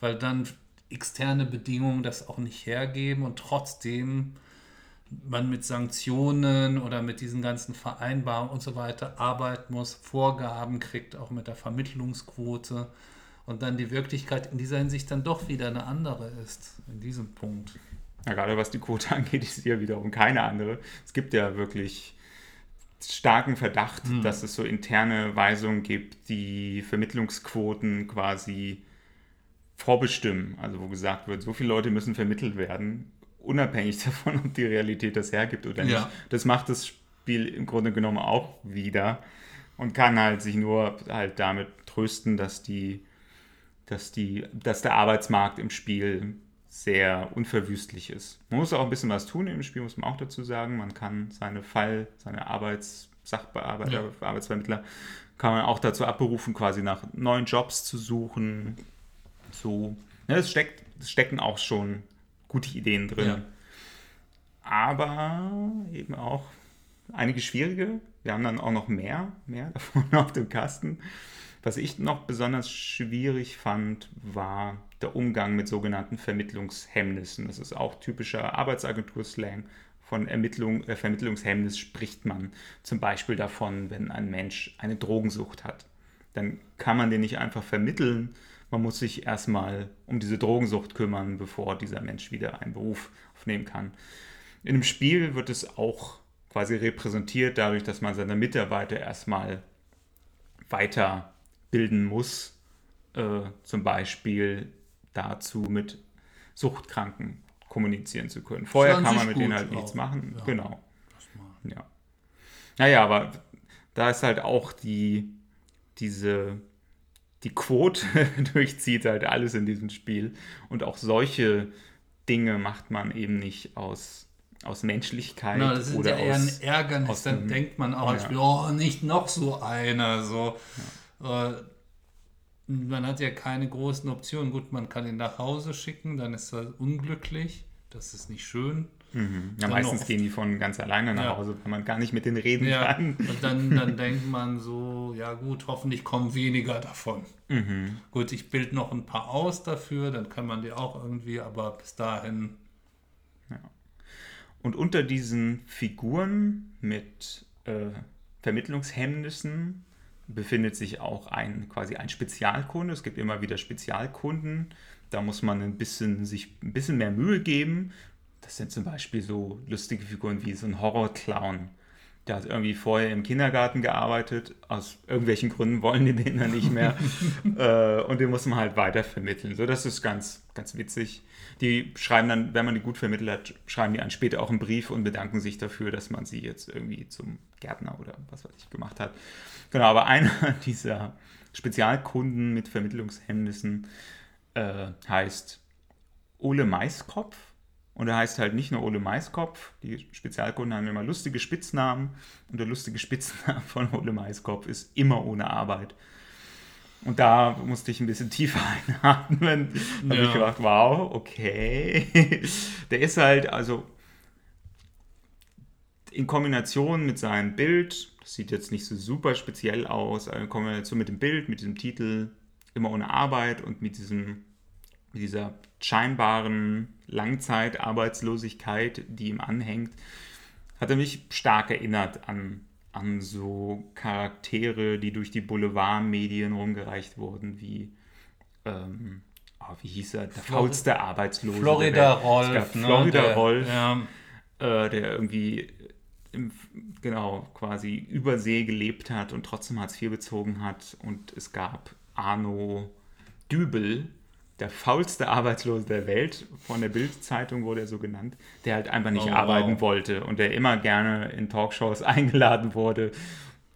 weil dann externe Bedingungen das auch nicht hergeben und trotzdem man mit Sanktionen oder mit diesen ganzen Vereinbarungen und so weiter arbeiten muss, Vorgaben kriegt, auch mit der Vermittlungsquote und dann die Wirklichkeit in dieser Hinsicht dann doch wieder eine andere ist, in diesem Punkt. Ja, gerade was die Quote angeht, ist hier wiederum keine andere. Es gibt ja wirklich starken Verdacht, hm. dass es so interne Weisungen gibt, die Vermittlungsquoten quasi vorbestimmen. Also wo gesagt wird, so viele Leute müssen vermittelt werden unabhängig davon, ob die Realität das hergibt oder nicht. Ja. Das macht das Spiel im Grunde genommen auch wieder und kann halt sich nur halt damit trösten, dass die, dass die, dass der Arbeitsmarkt im Spiel sehr unverwüstlich ist. Man muss auch ein bisschen was tun im Spiel, muss man auch dazu sagen. Man kann seine Fall, seine Arbeitssachbearbeiter, ja. Arbeitsvermittler, kann man auch dazu abberufen, quasi nach neuen Jobs zu suchen. So, ja, es steckt, es stecken auch schon gute Ideen drin. Ja. Aber eben auch einige schwierige. Wir haben dann auch noch mehr, mehr davon auf dem Kasten. Was ich noch besonders schwierig fand, war der Umgang mit sogenannten Vermittlungshemmnissen. Das ist auch typischer Arbeitsagentur-Slang. Von Ermittlung, äh, Vermittlungshemmnis spricht man zum Beispiel davon, wenn ein Mensch eine Drogensucht hat. Dann kann man den nicht einfach vermitteln, man muss sich erstmal um diese Drogensucht kümmern, bevor dieser Mensch wieder einen Beruf aufnehmen kann. In dem Spiel wird es auch quasi repräsentiert dadurch, dass man seine Mitarbeiter erstmal weiterbilden muss, äh, zum Beispiel dazu mit Suchtkranken kommunizieren zu können. Vorher kann man mit denen halt auch. nichts machen. Ja. Genau. Ja. Naja, aber da ist halt auch die, diese die Quote durchzieht halt alles in diesem Spiel. Und auch solche Dinge macht man eben nicht aus, aus Menschlichkeit. Na, das ist oder ja eher ein Ärgernis. Dann denkt man auch, ja. oh, nicht noch so einer. So. Ja. Äh, man hat ja keine großen Optionen. Gut, man kann ihn nach Hause schicken, dann ist er unglücklich. Das ist nicht schön. Mhm. Ja, meistens gehen die von ganz alleine nach ja. Hause, weil man gar nicht mit denen reden ja. kann. Und dann, dann denkt man so, ja gut, hoffentlich kommen weniger davon. Mhm. Gut, ich bilde noch ein paar aus dafür, dann kann man die auch irgendwie, aber bis dahin. Ja. Und unter diesen Figuren mit äh, Vermittlungshemmnissen befindet sich auch ein quasi ein Spezialkunde. Es gibt immer wieder Spezialkunden. Da muss man ein bisschen, sich ein bisschen mehr Mühe geben das sind zum Beispiel so lustige Figuren wie so ein Horror-Clown. Der hat irgendwie vorher im Kindergarten gearbeitet. Aus irgendwelchen Gründen wollen die den dann nicht mehr. äh, und den muss man halt weiter vermitteln. So, das ist ganz, ganz witzig. Die schreiben dann, wenn man die gut vermittelt hat, schreiben die dann später auch einen Brief und bedanken sich dafür, dass man sie jetzt irgendwie zum Gärtner oder was weiß ich gemacht hat. Genau, aber einer dieser Spezialkunden mit Vermittlungshemmnissen äh, heißt Ole Maiskopf. Und er heißt halt nicht nur Ole Maiskopf. Die Spezialkunden haben immer lustige Spitznamen. Und der lustige Spitzname von Ole Maiskopf ist immer ohne Arbeit. Und da musste ich ein bisschen tiefer einatmen. Da habe Ja. ich gedacht, wow, okay. Der ist halt, also in Kombination mit seinem Bild, das sieht jetzt nicht so super speziell aus, in Kombination mit dem Bild, mit diesem Titel, immer ohne Arbeit und mit diesem dieser scheinbaren Langzeitarbeitslosigkeit, die ihm anhängt, hat er mich stark erinnert an, an so Charaktere, die durch die Boulevardmedien rumgereicht wurden, wie, ähm, oh, wie hieß er, der Flor- faulste Arbeitslose. Florida. Rolf. Ne, Florida der, Rolf, Ja, äh, der irgendwie im, genau quasi über See gelebt hat und trotzdem Hartz IV bezogen hat. Und es gab Arno Dübel, der faulste Arbeitslose der Welt, von der Bild-Zeitung wurde er so genannt, der halt einfach nicht Oh, wow. arbeiten wollte und der immer gerne in Talkshows eingeladen wurde,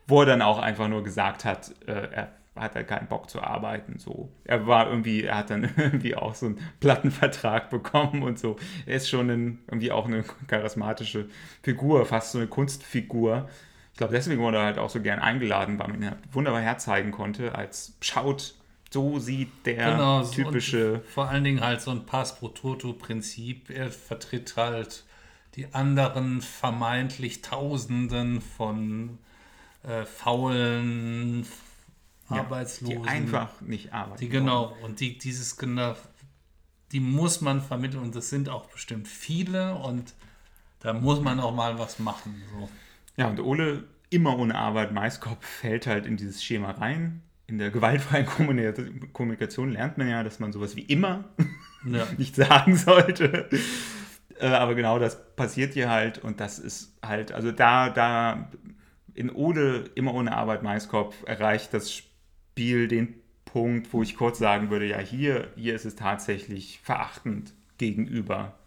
wo er dann auch einfach nur gesagt hat, äh, er hat halt keinen Bock zu arbeiten. So. Er war irgendwie, er hat dann irgendwie auch so einen Plattenvertrag bekommen und so. Er ist schon ein, irgendwie auch eine charismatische Figur, fast so eine Kunstfigur. Ich glaube, deswegen wurde er halt auch so gern eingeladen, weil man ihn halt wunderbar herzeigen konnte, als schaut, so sieht der genau. so- typische. Vor allen Dingen halt so ein Pass pro Toto-Prinzip. Er vertritt halt die anderen vermeintlich Tausenden von äh, faulen Arbeitslosen. Die einfach nicht arbeiten. Die genau, und die, dieses genau, die muss man vermitteln und das sind auch bestimmt viele und da muss man auch mal was machen. So. Ja, und Ole, immer ohne Arbeit, Maiskopf, fällt halt in dieses Schema rein. In der gewaltfreien Kommuni- Kommunikation lernt man ja, dass man sowas wie immer Ja. nicht sagen sollte. Äh, aber genau das passiert hier halt und das ist halt, also da, da in Ode, immer ohne Arbeit, Maiskopf, erreicht das Spiel den Punkt, wo ich kurz sagen würde, ja, hier, hier ist es tatsächlich verachtend gegenüber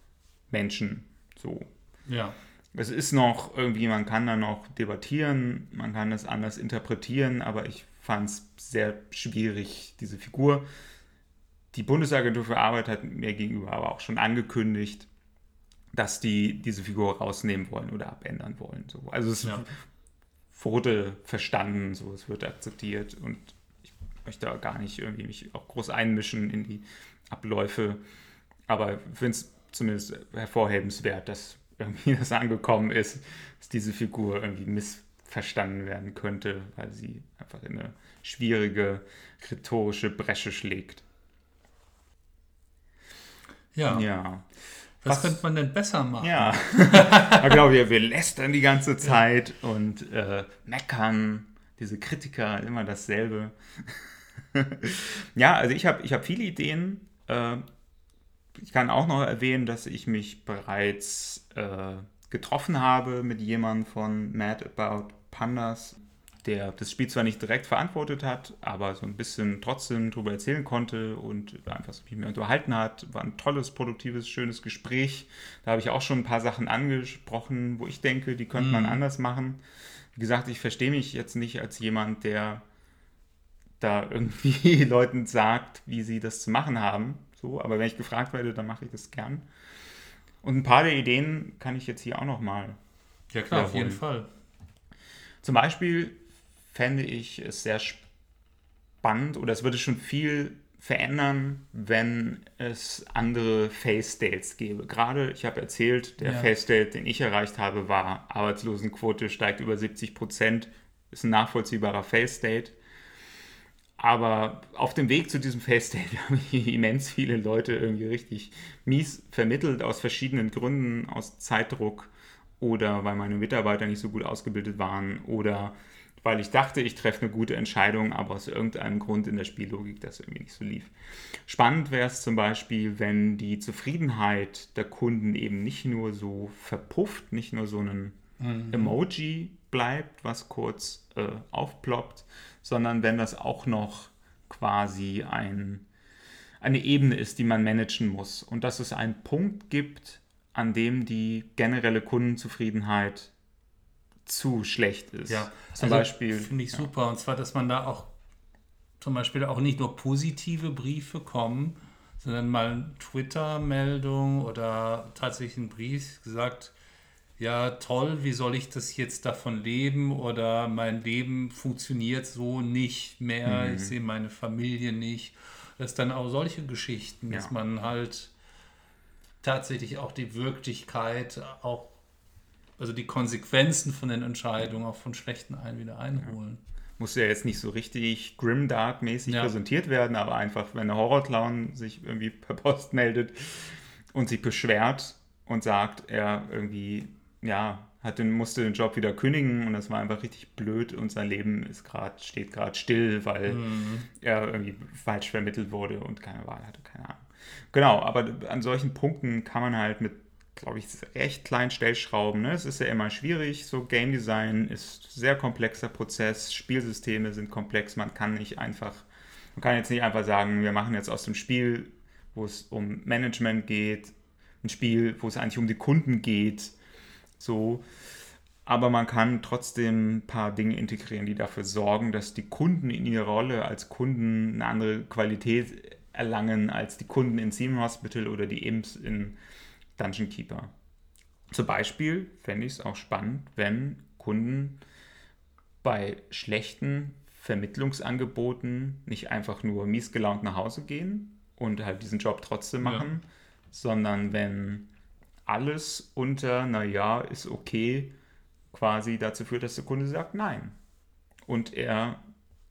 Menschen. So. ja. Es ist noch irgendwie, man kann da noch debattieren, man kann das anders interpretieren, aber ich fand es sehr schwierig, diese Figur. Die Bundesagentur für Arbeit hat mir gegenüber aber auch schon angekündigt, dass die diese Figur rausnehmen wollen oder abändern wollen. So. Also es Ja. wurde verstanden, so es wird akzeptiert und ich möchte da gar nicht irgendwie mich auch groß einmischen in die Abläufe, aber ich finde es zumindest hervorhebenswert, dass irgendwie das angekommen ist, dass diese Figur irgendwie missverstanden werden könnte, weil sie einfach in eine schwierige rhetorische Bresche schlägt. Ja. Ja. Was, Was- könnte man denn besser machen? Ja, ja genau, wir, wir lästern die ganze Zeit und äh, meckern. Diese Kritiker, immer dasselbe. ja, also ich habe ich hab viele Ideen. Äh, ich kann auch noch erwähnen, dass ich mich bereits äh, getroffen habe mit jemandem von Mad About Pandas, der das Spiel zwar nicht direkt verantwortet hat, aber so ein bisschen trotzdem darüber erzählen konnte und einfach so mit mir unterhalten hat. War ein tolles, produktives, schönes Gespräch. Da habe ich auch schon ein paar Sachen angesprochen, wo ich denke, die könnte man anders machen. Wie gesagt, ich verstehe mich jetzt nicht als jemand, der da irgendwie Leuten sagt, wie sie das zu machen haben. So, aber wenn ich gefragt werde, dann mache ich das gern. Und ein paar der Ideen kann ich jetzt hier auch noch mal Ja, klar, auf jeden Fall. Zum Beispiel fände ich es sehr spannend oder es würde schon viel verändern, wenn es andere Face-States gäbe. Gerade, ich habe erzählt, der Ja. Face-State, den ich erreicht habe, war Arbeitslosenquote steigt über 70 Prozent. Ist ein nachvollziehbarer Face-State. Aber auf dem Weg zu diesem Face-State haben hier immens viele Leute irgendwie richtig mies vermittelt, aus verschiedenen Gründen, aus Zeitdruck oder weil meine Mitarbeiter nicht so gut ausgebildet waren oder weil ich dachte, ich treffe eine gute Entscheidung, aber aus irgendeinem Grund in der Spiellogik das irgendwie nicht so lief. Spannend wäre es zum Beispiel, wenn die Zufriedenheit der Kunden eben nicht nur so verpufft, nicht nur so ein Emoji bleibt, was kurz äh, aufploppt, sondern wenn das auch noch quasi ein, eine Ebene ist, die man managen muss und dass es einen Punkt gibt, an dem die generelle Kundenzufriedenheit zu schlecht ist. Ja, zum also Beispiel. Finde ich ja. super. Und zwar, dass man da auch zum Beispiel auch nicht nur positive Briefe kommen, sondern mal eine Twitter-Meldung oder tatsächlich ein Brief gesagt, ja toll, wie soll ich das jetzt davon leben oder mein Leben funktioniert so nicht mehr, Mhm. ich sehe meine Familie nicht. Das dann auch solche Geschichten, dass Ja. man halt tatsächlich auch die Wirklichkeit, auch also die Konsequenzen von den Entscheidungen auch von schlechten ein wieder einholen. Muss ja jetzt nicht so richtig grimdark-mäßig Ja. präsentiert werden, aber einfach, wenn der Horrorclown sich irgendwie per Post meldet und sich beschwert und sagt, er irgendwie, ja, hat den, musste den Job wieder kündigen und das war einfach richtig blöd und sein Leben ist grad, steht gerade still, weil Mhm. er irgendwie falsch vermittelt wurde und keine Wahl hatte, keine Ahnung. Genau, aber an solchen Punkten kann man halt mit, glaube ich, recht kleinen Stellschrauben, ne? es ist ja immer schwierig, so Game Design ist sehr komplexer Prozess, Spielsysteme sind komplex, man kann nicht einfach, man kann jetzt nicht einfach sagen, wir machen jetzt aus dem Spiel, wo es um Management geht, ein Spiel, wo es eigentlich um die Kunden geht, so, aber man kann trotzdem ein paar Dinge integrieren, die dafür sorgen, dass die Kunden in ihrer Rolle als Kunden eine andere Qualität erlangen als die Kunden in Theme Hospital oder die Imps in Dungeon Keeper. Zum Beispiel fände ich es auch spannend, wenn Kunden bei schlechten Vermittlungsangeboten nicht einfach nur mies gelaunt nach Hause gehen und halt diesen Job trotzdem Ja. machen, sondern wenn alles unter, naja, ist okay, quasi dazu führt, dass der Kunde sagt nein. Und er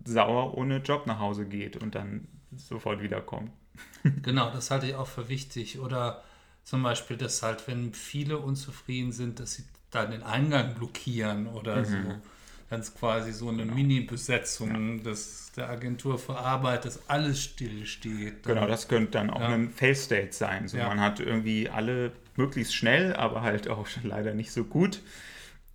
sauer ohne Job nach Hause geht und dann sofort wiederkommt. Genau, das halte ich auch für wichtig. Oder zum Beispiel, dass halt, wenn viele unzufrieden sind, dass sie dann den Eingang blockieren oder so. Ganz quasi so eine Mini-Besetzung dass der Agentur für Arbeit, dass alles stillsteht. Genau, das könnte dann auch Ja. ein Fail-State sein. So, Ja. Man hat irgendwie alle möglichst schnell, aber halt auch leider nicht so gut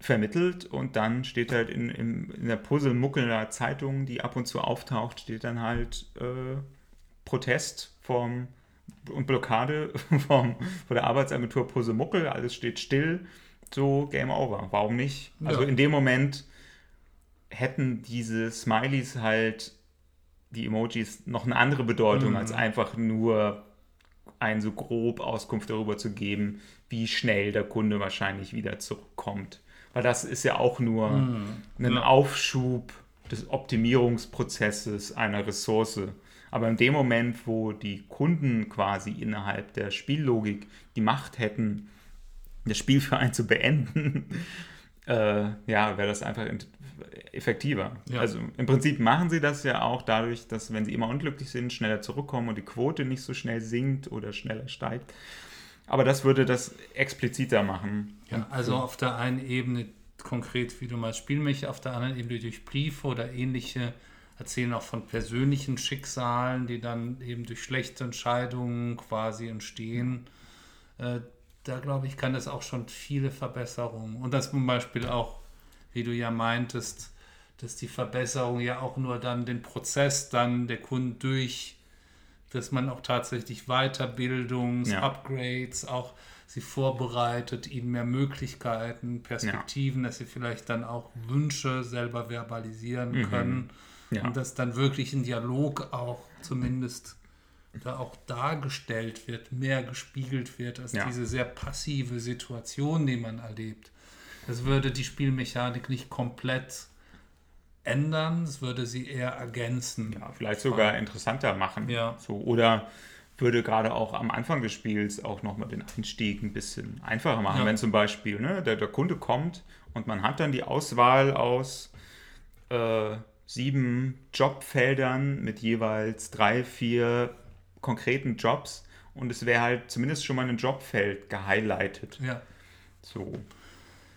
vermittelt und dann steht halt in, in, in der Puzzle-Muckeler Zeitung, die ab und zu auftaucht, steht dann halt äh, Protest vom und Blockade vom, von der Arbeitsagentur Puzzle Muckel, alles steht still, so Game Over. Warum nicht? Also Ja. in dem Moment hätten diese Smileys halt die Emojis noch eine andere Bedeutung, Mhm. als einfach nur ein so grob Auskunft darüber zu geben, wie schnell der Kunde wahrscheinlich wieder zurückkommt. Weil das ist ja auch nur ein Ja. Aufschub des Optimierungsprozesses einer Ressource. Aber in dem Moment, wo die Kunden quasi innerhalb der Spiellogik die Macht hätten, das Spiel für einen zu beenden, äh, ja, wäre das einfach effektiver. Ja. Also im Prinzip machen sie das ja auch dadurch, dass wenn sie immer unglücklich sind, schneller zurückkommen und die Quote nicht so schnell sinkt oder schneller steigt. Aber das würde das expliziter machen. Ja, also auf der einen Ebene konkret, wie du mal Spielmecher, auf der anderen Ebene durch Briefe oder ähnliche erzählen auch von persönlichen Schicksalen, die dann eben durch schlechte Entscheidungen quasi entstehen. Äh, da glaube ich, kann das auch schon viele Verbesserungen. Und das zum Beispiel auch, wie du ja meintest, dass die Verbesserung ja auch nur dann den Prozess dann der Kunden durch, dass man auch tatsächlich Weiterbildungs-, Ja. Upgrades, auch sie vorbereitet, ihnen mehr Möglichkeiten, Perspektiven, dass sie vielleicht dann auch Wünsche selber verbalisieren Mhm. können. Ja. Und dass dann wirklich ein Dialog auch zumindest da auch dargestellt wird, mehr gespiegelt wird als Ja. diese sehr passive Situation, die man erlebt. Das würde die Spielmechanik nicht komplett ändern, es würde sie eher ergänzen. Ja, vielleicht sogar interessanter machen. Ja. So, oder würde gerade auch am Anfang des Spiels auch nochmal den Einstieg ein bisschen einfacher machen. Ja. Wenn zum Beispiel ne, der, der Kunde kommt und man hat dann die Auswahl aus äh, sieben Jobfeldern mit jeweils drei, vier konkreten Jobs und es wäre halt zumindest schon mal ein Jobfeld gehighlightet. Ja. So.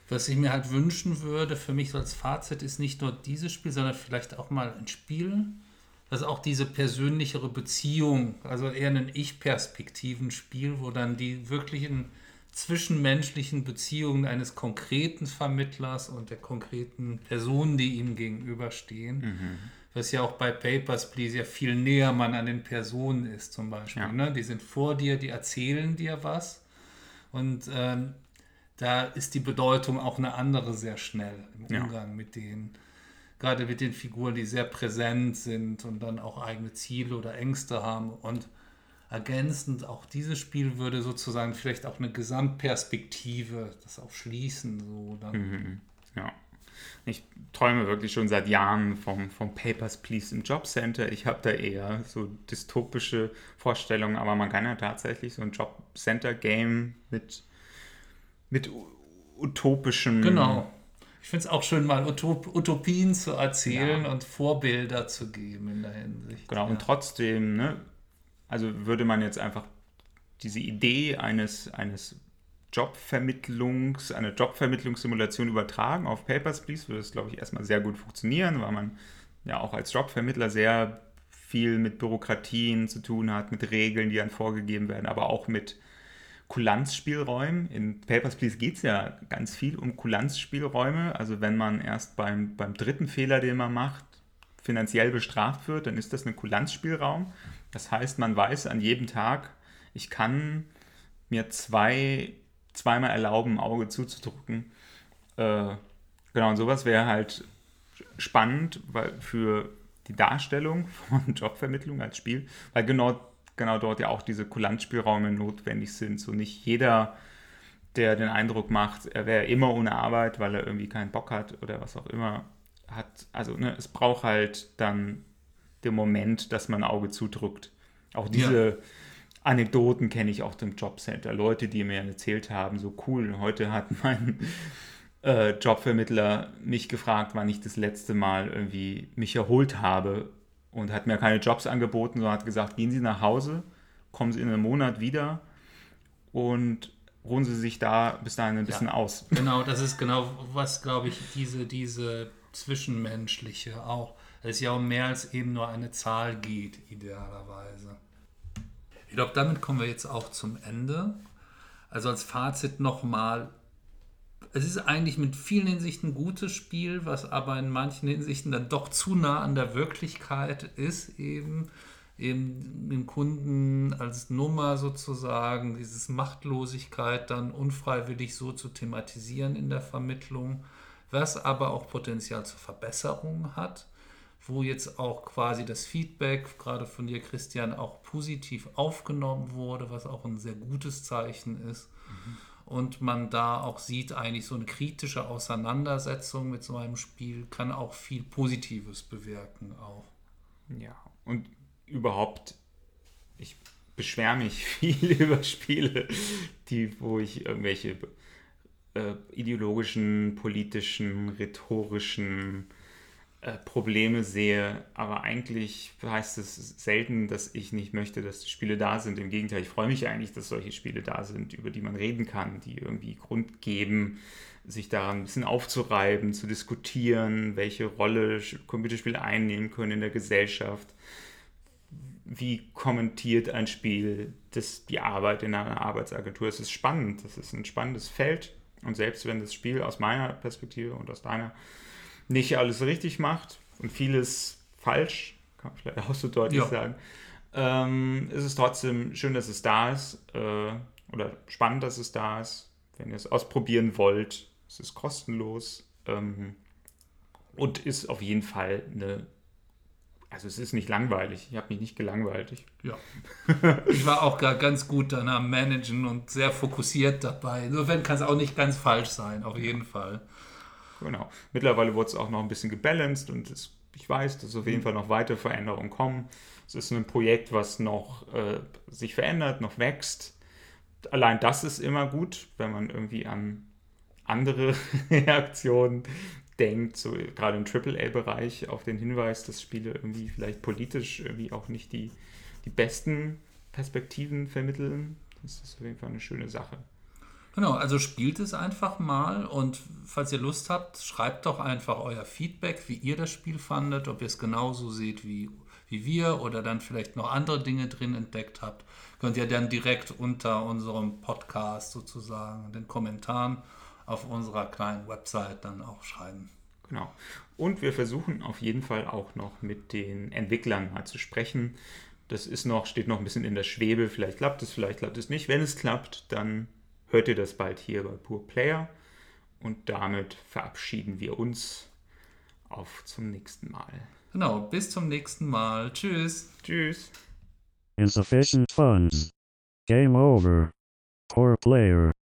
Was ich mir halt wünschen würde, für mich so als Fazit, ist nicht nur dieses Spiel, sondern vielleicht auch mal ein Spiel, das auch diese persönlichere Beziehung, also eher ein Ich-Perspektiven-Spiel, wo dann die wirklichen zwischenmenschlichen Beziehungen eines konkreten Vermittlers und der konkreten Person, die ihm gegenüberstehen, was ja auch bei Papers, Please ja viel näher man an den Personen ist zum Beispiel. Ja. Ne? Die sind vor dir, die erzählen dir was und ähm, da ist die Bedeutung auch eine andere sehr schnell im Ja. Umgang mit denen. Gerade mit den Figuren, die sehr präsent sind und dann auch eigene Ziele oder Ängste haben. Und ergänzend, auch dieses Spiel würde sozusagen vielleicht auch eine Gesamtperspektive das auch schließen. So dann. Ja. Ich träume wirklich schon seit Jahren vom, vom Papers, Please im Jobcenter. Ich habe da eher so dystopische Vorstellungen, aber man kann ja tatsächlich so ein Jobcenter-Game mit, mit utopischem. Genau. Ich finde es auch schön, mal Utop Utopien zu erzählen Ja. und Vorbilder zu geben in der Hinsicht. Genau, ja. und trotzdem, ne, also würde man jetzt einfach diese Idee eines, eines Jobvermittlungs, eine Jobvermittlungssimulation übertragen auf Papers, Please, würde es, glaube ich, erstmal sehr gut funktionieren, weil man ja auch als Jobvermittler sehr viel mit Bürokratien zu tun hat, mit Regeln, die dann vorgegeben werden, aber auch mit Kulanzspielräumen. In Papers, Please geht es ja ganz viel um Kulanzspielräume. Also wenn man erst beim, beim dritten Fehler, den man macht, finanziell bestraft wird, dann ist das ein Kulanzspielraum. Das heißt, man weiß an jedem Tag, ich kann mir zwei, zweimal erlauben, Auge zuzudrücken. Äh, genau, und sowas wäre halt spannend weil für die Darstellung von Jobvermittlung als Spiel, weil genau, genau dort ja auch diese Kulanzspielräume notwendig sind. So nicht jeder, der den Eindruck macht, er wäre immer ohne Arbeit, weil er irgendwie keinen Bock hat oder was auch immer hat. Also ne, es braucht halt dann den Moment, dass man ein Auge zudrückt. Auch diese Anekdoten kenne ich auch im Jobcenter. Leute, die mir erzählt haben, so cool, heute hat mein äh, Jobvermittler mich gefragt, wann ich das letzte Mal irgendwie mich erholt habe und hat mir keine Jobs angeboten, sondern hat gesagt, gehen Sie nach Hause, kommen Sie in einem Monat wieder und ruhen Sie sich da bis dahin ein bisschen aus. Genau, das ist genau, was, glaube ich, diese, diese zwischenmenschliche auch, es ja um mehr als eben nur eine Zahl geht, idealerweise. Ich glaube, damit kommen wir jetzt auch zum Ende. Also als Fazit nochmal, es ist eigentlich mit vielen Hinsichten ein gutes Spiel, was aber in manchen Hinsichten dann doch zu nah an der Wirklichkeit ist, eben, eben den Kunden als Nummer sozusagen, dieses Machtlosigkeit dann unfreiwillig so zu thematisieren in der Vermittlung, was aber auch Potenzial zur Verbesserung hat, wo jetzt auch quasi das Feedback, gerade von dir, Christian, auch positiv aufgenommen wurde, was auch ein sehr gutes Zeichen ist und man da auch sieht, eigentlich so eine kritische Auseinandersetzung mit so einem Spiel kann auch viel Positives bewirken auch. Ja, und überhaupt, ich beschwere mich viel über Spiele, die, wo ich irgendwelche äh, ideologischen, politischen, rhetorischen äh, Probleme sehe, aber eigentlich heißt es selten, dass ich nicht möchte, dass die Spiele da sind. Im Gegenteil, ich freue mich eigentlich, dass solche Spiele da sind, über die man reden kann, die irgendwie Grund geben, sich daran ein bisschen aufzureiben, zu diskutieren, welche Rolle Computerspiele einnehmen können in der Gesellschaft. Wie kommentiert ein Spiel das, die Arbeit in einer Arbeitsagentur? Es ist spannend, es ist ein spannendes Feld. Und selbst wenn das Spiel aus meiner Perspektive und aus deiner nicht alles richtig macht und vieles falsch, kann man vielleicht auch so deutlich Ja. sagen, ähm, ist es trotzdem schön, dass es da ist äh, oder spannend, dass es da ist. Wenn ihr es ausprobieren wollt, es ist kostenlos ähm, und ist auf jeden Fall eine, also es ist nicht langweilig. Ich habe mich nicht gelangweilt. Ich, Ja. Ich war auch gar ganz gut dann am Managen und sehr fokussiert dabei. Insofern kann es auch nicht ganz falsch sein, auf jeden Fall. Genau. Mittlerweile wurde es auch noch ein bisschen gebalanced und es, ich weiß, dass auf jeden Fall noch weitere Veränderungen kommen. Es ist ein Projekt, was noch äh, sich verändert, noch wächst. Allein das ist immer gut, wenn man irgendwie an andere Reaktionen denkt, so gerade im AAA-Bereich auf den Hinweis, dass Spiele irgendwie vielleicht politisch irgendwie auch nicht die, die besten Perspektiven vermitteln. Das ist auf jeden Fall eine schöne Sache. Genau, also spielt es einfach mal und falls ihr Lust habt, schreibt doch einfach euer Feedback, wie ihr das Spiel fandet, ob ihr es genauso seht wie, wie wir oder dann vielleicht noch andere Dinge drin entdeckt habt. Könnt ihr dann direkt unter unserem Podcast sozusagen, den Kommentaren auf unserer kleinen Website dann auch schreiben. Genau. Und wir versuchen auf jeden Fall auch noch mit den Entwicklern mal zu sprechen. Das ist noch, steht noch ein bisschen in der Schwebe. Vielleicht klappt es, vielleicht klappt es nicht. Wenn es klappt, dann hört ihr das bald hier bei Pure Player. Und damit verabschieden wir uns auf zum nächsten Mal. Genau, bis zum nächsten Mal. Tschüss. Tschüss. Insufficient funds. Game over. Poor player.